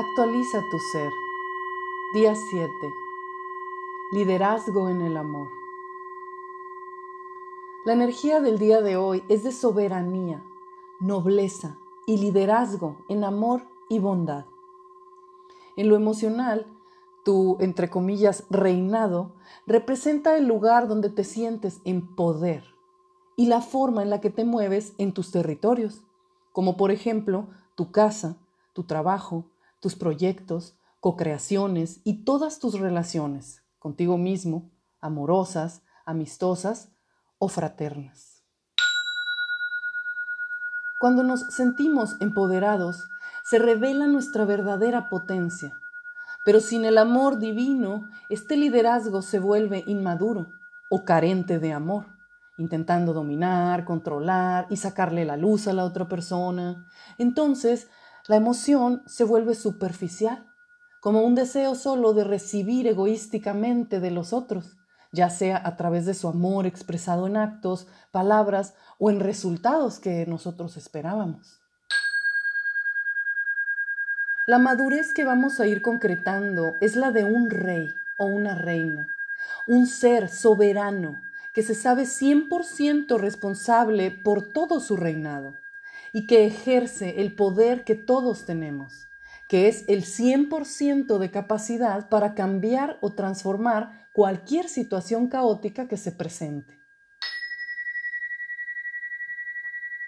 Actualiza tu ser. Día 7. Liderazgo en el amor. La energía del día de hoy es de soberanía, nobleza y liderazgo en amor y bondad. En lo emocional, tu, entre comillas, reinado representa el lugar donde te sientes en poder y la forma en la que te mueves en tus territorios, como por ejemplo tu casa, tu trabajo, tus proyectos, co-creaciones y todas tus relaciones contigo mismo, amorosas, amistosas o fraternas. Cuando nos sentimos empoderados, se revela nuestra verdadera potencia. Pero sin el amor divino, este liderazgo se vuelve inmaduro o carente de amor, intentando dominar, controlar y sacarle la luz a la otra persona. Entonces, la emoción se vuelve superficial, como un deseo solo de recibir egoísticamente de los otros, ya sea a través de su amor expresado en actos, palabras o en resultados que nosotros esperábamos. La madurez que vamos a ir concretando es la de un rey o una reina, un ser soberano que se sabe 100% responsable por todo su reinado y que ejerce el poder que todos tenemos, que es el 100% de capacidad para cambiar o transformar cualquier situación caótica que se presente.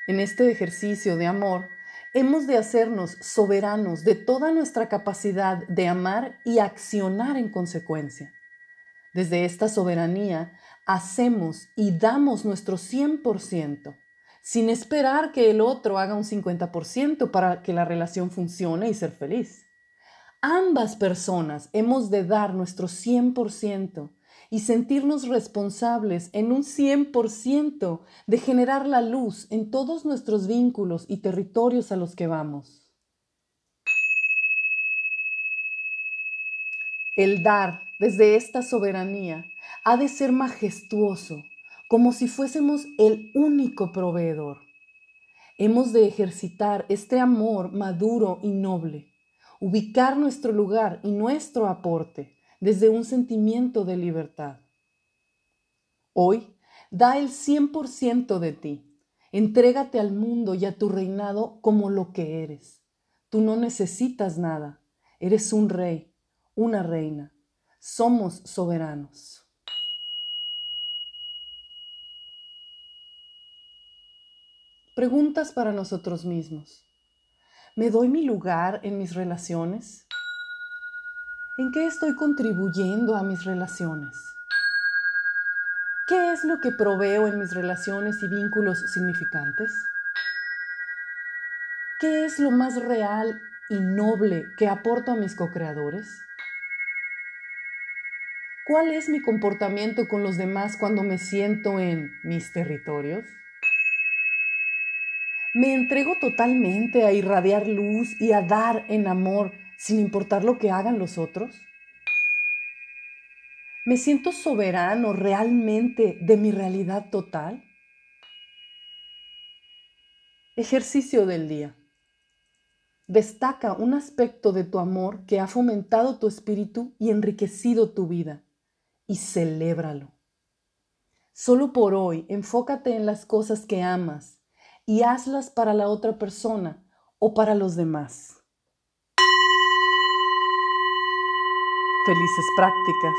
En este ejercicio de amor, hemos de hacernos soberanos de toda nuestra capacidad de amar y accionar en consecuencia. Desde esta soberanía, hacemos y damos nuestro 100% sin esperar que el otro haga un 50% para que la relación funcione y ser feliz. Ambas personas hemos de dar nuestro 100% y sentirnos responsables en un 100% de generar la luz en todos nuestros vínculos y territorios a los que vamos. El dar desde esta soberanía ha de ser majestuoso, como si fuésemos el único proveedor. Hemos de ejercitar este amor maduro y noble, ubicar nuestro lugar y nuestro aporte desde un sentimiento de libertad. Hoy, da el 100% de ti. Entrégate al mundo y a tu reinado como lo que eres. Tú no necesitas nada. Eres un rey, una reina. Somos soberanos. Preguntas para nosotros mismos. ¿Me doy mi lugar en mis relaciones? ¿En qué estoy contribuyendo a mis relaciones? ¿Qué es lo que proveo en mis relaciones y vínculos significantes? ¿Qué es lo más real y noble que aporto a mis co-creadores? ¿Cuál es mi comportamiento con los demás cuando me siento en mis territorios? Me entrego totalmente a irradiar luz y a dar en amor sin importar lo que hagan los otros. ¿Me siento soberano realmente de mi realidad total? Ejercicio del día. Destaca un aspecto de tu amor que ha fomentado tu espíritu y enriquecido tu vida y celébralo. Solo por hoy enfócate en las cosas que amas y hazlas para la otra persona o para los demás. Felices prácticas.